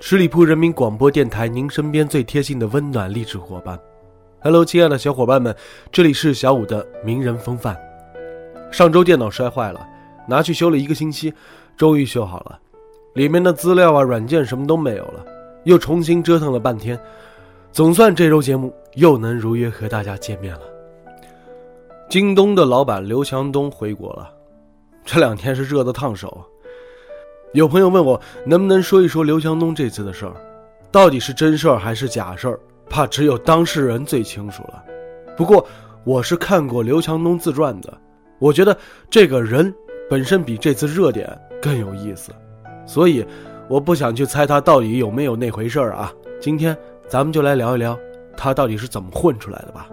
十里铺人民广播电台，您身边最贴心的温暖励志伙伴。Hello，亲爱的小伙伴们，这里是小五的名人风范。上周电脑摔坏了，拿去修了一个星期，终于修好了，里面的资料啊、软件什么都没有了，又重新折腾了半天，总算这周节目又能如约和大家见面了。京东的老板刘强东回国了，这两天是热得烫手。有朋友问我能不能说一说刘强东这次的事儿，到底是真事儿还是假事儿？怕只有当事人最清楚了。不过我是看过刘强东自传的，我觉得这个人本身比这次热点更有意思，所以我不想去猜他到底有没有那回事儿啊。今天咱们就来聊一聊他到底是怎么混出来的吧。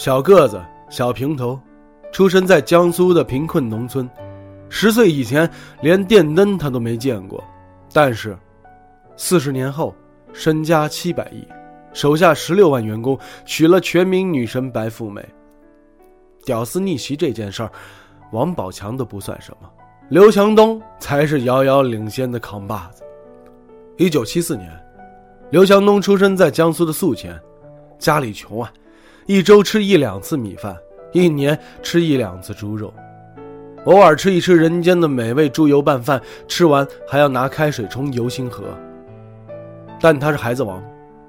小个子，小平头，出生在江苏的贫困农村。十岁以前连电灯他都没见过，但是，四十年后，身家七百亿，手下十六万员工，娶了全民女神白富美。屌丝逆袭这件事儿，王宝强都不算什么，刘强东才是遥遥领先的扛把子。一九七四年，刘强东出生在江苏的宿迁，家里穷啊。一周吃一两次米饭，一年吃一两次猪肉，偶尔吃一吃人间的美味猪油拌饭，吃完还要拿开水冲油星河。但他是孩子王，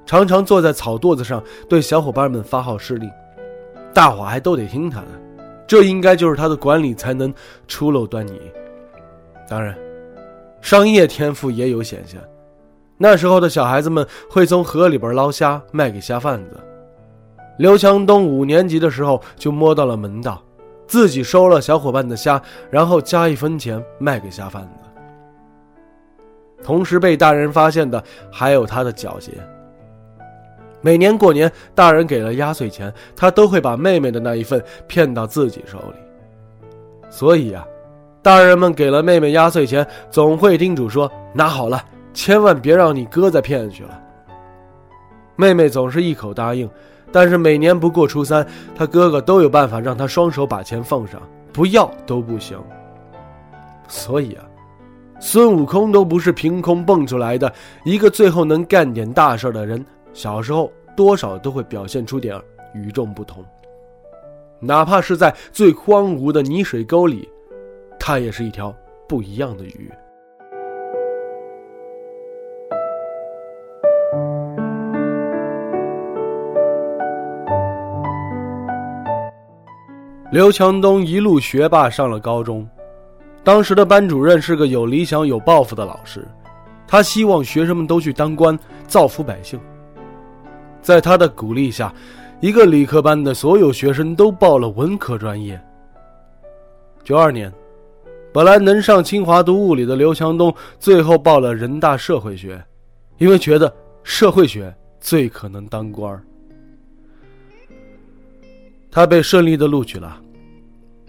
常常坐在草垛子上对小伙伴们发号施令，大伙还都得听他的。这应该就是他的管理才能初露端倪。当然，商业天赋也有显现。那时候的小孩子们会从河里边捞虾卖给虾贩子。刘强东五年级的时候就摸到了门道，自己收了小伙伴的虾，然后加一分钱卖给虾贩子。同时被大人发现的还有他的狡黠。每年过年，大人给了压岁钱，他都会把妹妹的那一份骗到自己手里。所以啊，大人们给了妹妹压岁钱，总会叮嘱说：“拿好了，千万别让你哥再骗去了。”妹妹总是一口答应。但是每年不过初三，他哥哥都有办法让他双手把钱奉上，不要都不行。所以啊，孙悟空都不是凭空蹦出来的。一个最后能干点大事的人，小时候多少都会表现出点与众不同。哪怕是在最荒芜的泥水沟里，他也是一条不一样的鱼。刘强东一路学霸上了高中，当时的班主任是个有理想、有抱负的老师，他希望学生们都去当官，造福百姓。在他的鼓励下，一个理科班的所有学生都报了文科专业。九二年，本来能上清华读物理的刘强东，最后报了人大社会学，因为觉得社会学最可能当官儿。他被顺利的录取了。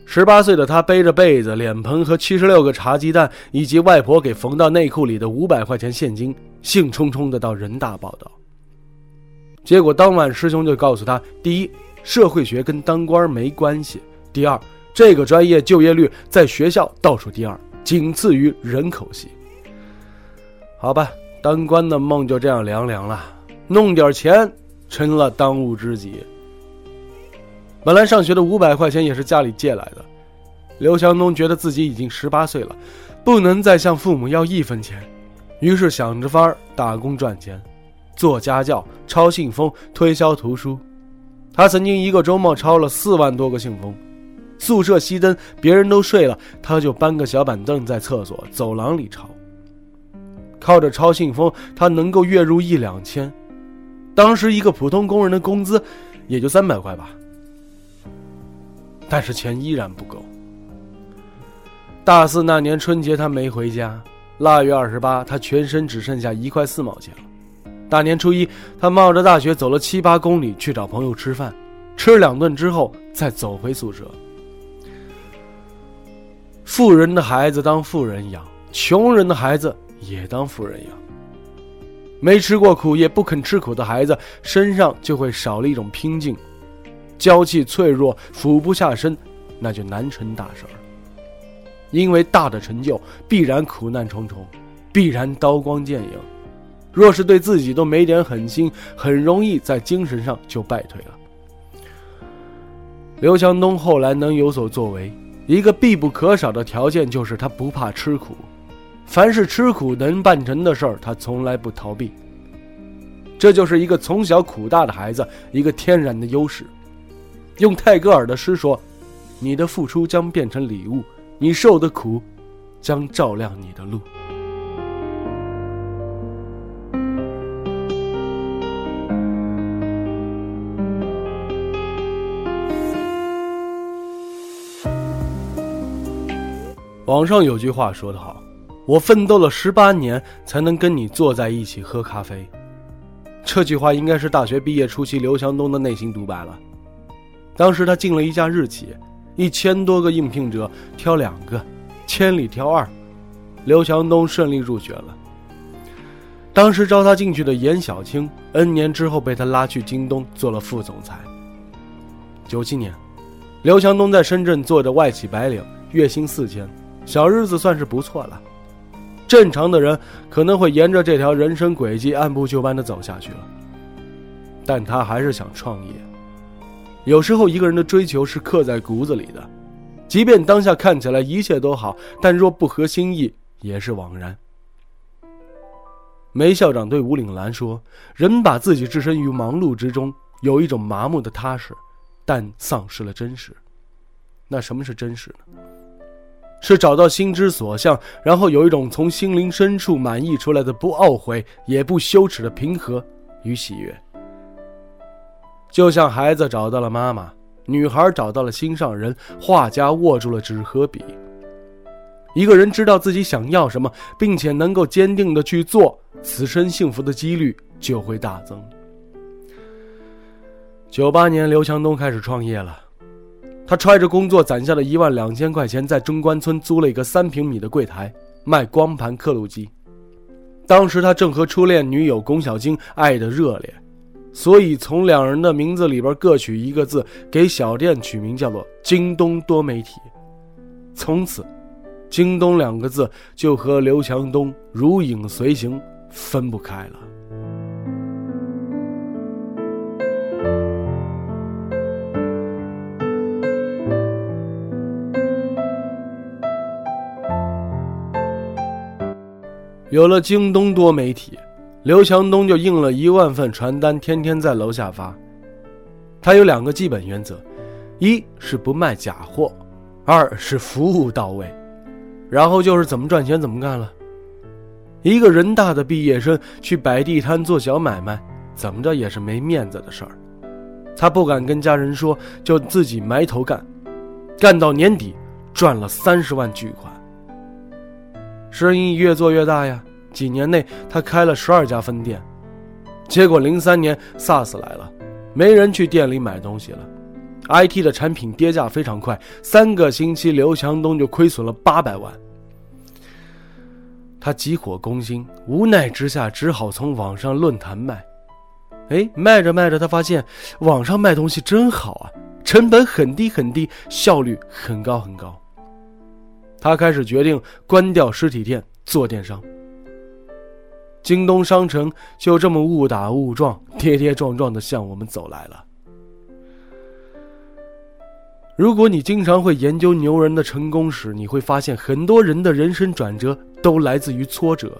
十八岁的他背着被子、脸盆和七十六个茶鸡蛋，以及外婆给缝到内裤里的五百块钱现金，兴冲冲的到人大报道。结果当晚师兄就告诉他：第一，社会学跟当官没关系；第二，这个专业就业率在学校倒数第二，仅次于人口系。好吧，当官的梦就这样凉凉了，弄点钱成了当务之急。本来上学的五百块钱也是家里借来的，刘强东觉得自己已经十八岁了，不能再向父母要一分钱，于是想着法儿打工赚钱，做家教、抄信封、推销图书。他曾经一个周末抄了四万多个信封，宿舍熄灯，别人都睡了，他就搬个小板凳在厕所走廊里抄。靠着抄信封，他能够月入一两千，当时一个普通工人的工资。也就三百块吧。但是钱依然不够。大四那年春节，他没回家。腊月二十八，他全身只剩下一块四毛钱了。大年初一，他冒着大雪走了七八公里去找朋友吃饭，吃两顿之后再走回宿舍。富人的孩子当富人养，穷人的孩子也当富人养。没吃过苦也不肯吃苦的孩子，身上就会少了一种拼劲，娇气脆弱，俯不下身，那就难成大事儿。因为大的成就必然苦难重重，必然刀光剑影。若是对自己都没点狠心，很容易在精神上就败退了。刘强东后来能有所作为。一个必不可少的条件就是他不怕吃苦，凡是吃苦能办成的事儿，他从来不逃避。这就是一个从小苦大的孩子一个天然的优势。用泰戈尔的诗说：“你的付出将变成礼物，你受的苦，将照亮你的路。”网上有句话说得好：“我奋斗了十八年才能跟你坐在一起喝咖啡。”这句话应该是大学毕业初期刘强东的内心独白了。当时他进了一家日企，一千多个应聘者挑两个，千里挑二，刘强东顺利入选了。当时招他进去的严小青，N 年之后被他拉去京东做了副总裁。九七年，刘强东在深圳做着外企白领，月薪四千。小日子算是不错了，正常的人可能会沿着这条人生轨迹按部就班的走下去了，但他还是想创业。有时候一个人的追求是刻在骨子里的，即便当下看起来一切都好，但若不合心意也是枉然。梅校长对吴岭兰说：“人把自己置身于忙碌之中，有一种麻木的踏实，但丧失了真实。那什么是真实呢？”是找到心之所向，然后有一种从心灵深处满溢出来的不懊悔也不羞耻的平和与喜悦。就像孩子找到了妈妈，女孩找到了心上人，画家握住了纸和笔。一个人知道自己想要什么，并且能够坚定的去做，此生幸福的几率就会大增。九八年，刘强东开始创业了。他揣着工作攒下的一万两千块钱，在中关村租了一个三平米的柜台，卖光盘刻录机。当时他正和初恋女友龚小晶爱得热烈，所以从两人的名字里边各取一个字，给小店取名叫做“京东多媒体”。从此，“京东”两个字就和刘强东如影随形，分不开了。有了京东多媒体，刘强东就印了一万份传单，天天在楼下发。他有两个基本原则：一是不卖假货，二是服务到位。然后就是怎么赚钱怎么干了。一个人大的毕业生去摆地摊做小买卖，怎么着也是没面子的事儿。他不敢跟家人说，就自己埋头干，干到年底赚了三十万巨款。生意越做越大呀，几年内他开了十二家分店，结果零三年 SARS 来了，没人去店里买东西了，IT 的产品跌价非常快，三个星期刘强东就亏损了八百万。他急火攻心，无奈之下只好从网上论坛卖，哎，卖着卖着他发现网上卖东西真好啊，成本很低很低，效率很高很高。他开始决定关掉实体店做电商。京东商城就这么误打误撞、跌跌撞撞的向我们走来了。如果你经常会研究牛人的成功史，你会发现很多人的人生转折都来自于挫折。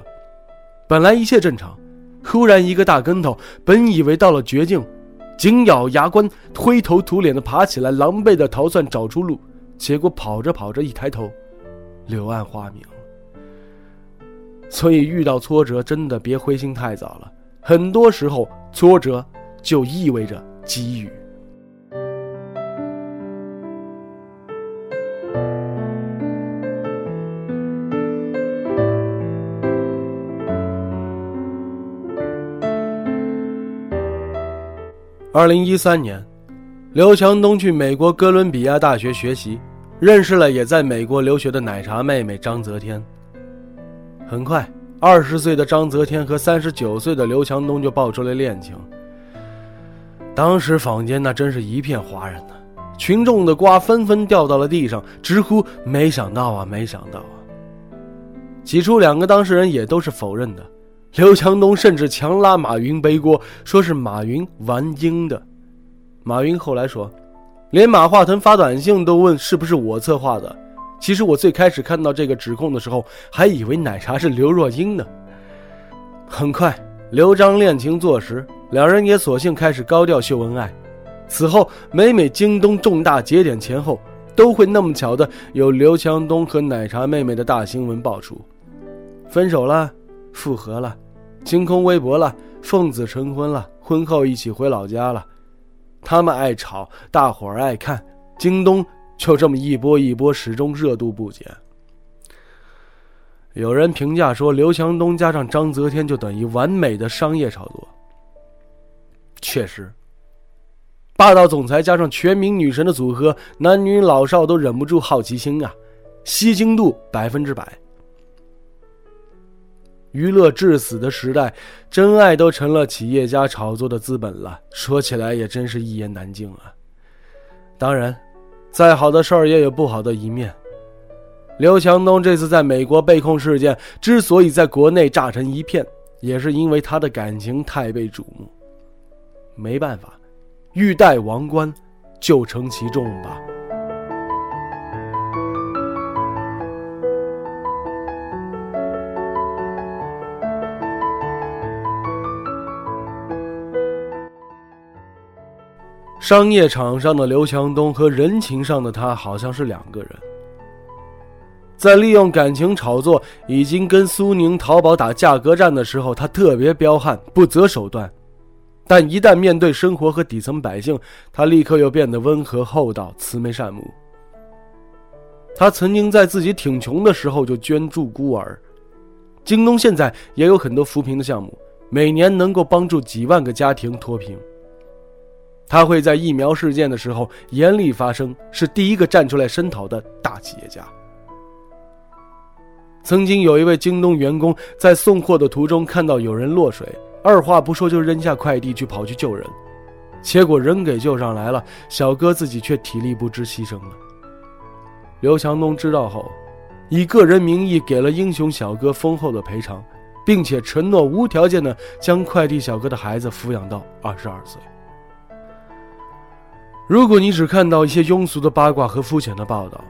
本来一切正常，突然一个大跟头，本以为到了绝境，紧咬牙关，灰头土脸的爬起来，狼狈的逃窜找出路，结果跑着跑着一抬头。柳暗花明，所以遇到挫折真的别灰心太早了，很多时候挫折就意味着机遇。二零一三年，刘强东去美国哥伦比亚大学学习，认识了也在美国留学的奶茶妹妹张泽天。很快，二十岁的张泽天和三十九岁的刘强东就爆出了恋情。当时坊间那真是一片哗然呢，群众的瓜纷纷掉到了地上，直呼没想到啊，没想到啊。起初，两个当事人也都是否认的。刘强东甚至强拉马云背锅，说是马云玩阴的。马云后来说，连马化腾发短信都问是不是我策划的。其实我最开始看到这个指控的时候，还以为奶茶是刘若英呢。很快，刘张恋情坐实，两人也索性开始高调秀恩爱。此后，每每京东重大节点前后，都会那么巧的有刘强东和奶茶妹妹的大新闻爆出，分手了，复合了。清空微博了，奉子成婚了，婚后一起回老家了。他们爱吵，大伙儿爱看，京东就这么一波一波，始终热度不减。有人评价说，刘强东加上张泽天就等于完美的商业炒作。确实，霸道总裁加上全民女神的组合，男女老少都忍不住好奇心啊，吸睛度百分之百。娱乐至死的时代，真爱都成了企业家炒作的资本了。说起来也真是一言难尽啊。当然，再好的事儿也有不好的一面。刘强东这次在美国被控事件之所以在国内炸成一片，也是因为他的感情太被瞩目。没办法，欲戴王冠，就承其重吧。商业场上的刘强东和人情上的他好像是两个人。在利用感情炒作，已经跟苏宁、淘宝打价格战的时候，他特别彪悍，不择手段；但一旦面对生活和底层百姓，他立刻又变得温和厚道、慈眉善目。他曾经在自己挺穷的时候就捐助孤儿，京东现在也有很多扶贫的项目，每年能够帮助几万个家庭脱贫。他会在疫苗事件的时候严厉发声，是第一个站出来声讨的大企业家。曾经有一位京东员工在送货的途中看到有人落水，二话不说就扔下快递去跑去救人，结果人给救上来了，小哥自己却体力不支牺牲了。刘强东知道后，以个人名义给了英雄小哥丰厚的赔偿，并且承诺无条件的将快递小哥的孩子抚养到二十二岁。如果你只看到一些庸俗的八卦和肤浅的报道，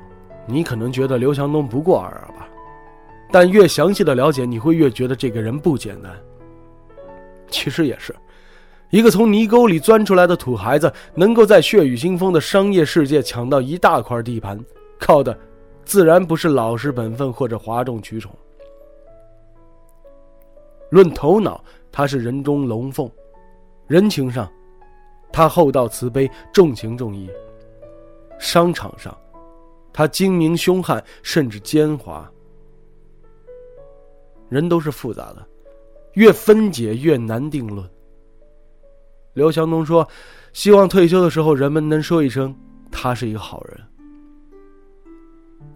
你可能觉得刘强东不过尔尔吧。但越详细的了解，你会越觉得这个人不简单。其实也是，一个从泥沟里钻出来的土孩子，能够在血雨腥风的商业世界抢到一大块地盘，靠的自然不是老实本分或者哗众取宠。论头脑，他是人中龙凤；人情上。他厚道慈悲，重情重义。商场上，他精明凶悍，甚至奸猾。人都是复杂的，越分解越难定论。刘强东说：“希望退休的时候，人们能说一声他是一个好人。”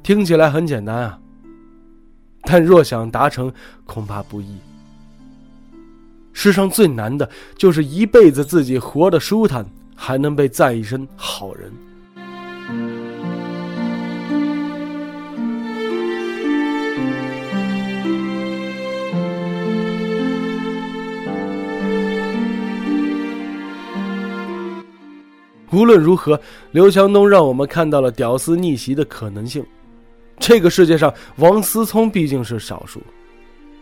听起来很简单啊，但若想达成，恐怕不易。世上最难的就是一辈子自己活得舒坦，还能被赞一声好人。无论如何，刘强东让我们看到了屌丝逆袭的可能性。这个世界上，王思聪毕竟是少数。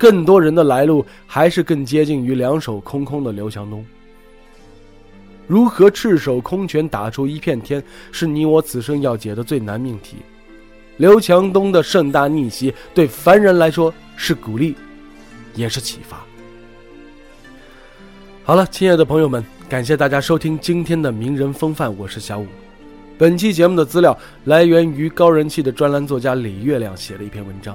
更多人的来路还是更接近于两手空空的刘强东。如何赤手空拳打出一片天，是你我此生要解的最难命题。刘强东的盛大逆袭，对凡人来说是鼓励，也是启发。好了，亲爱的朋友们，感谢大家收听今天的名人风范，我是小五。本期节目的资料来源于高人气的专栏作家李月亮写的一篇文章。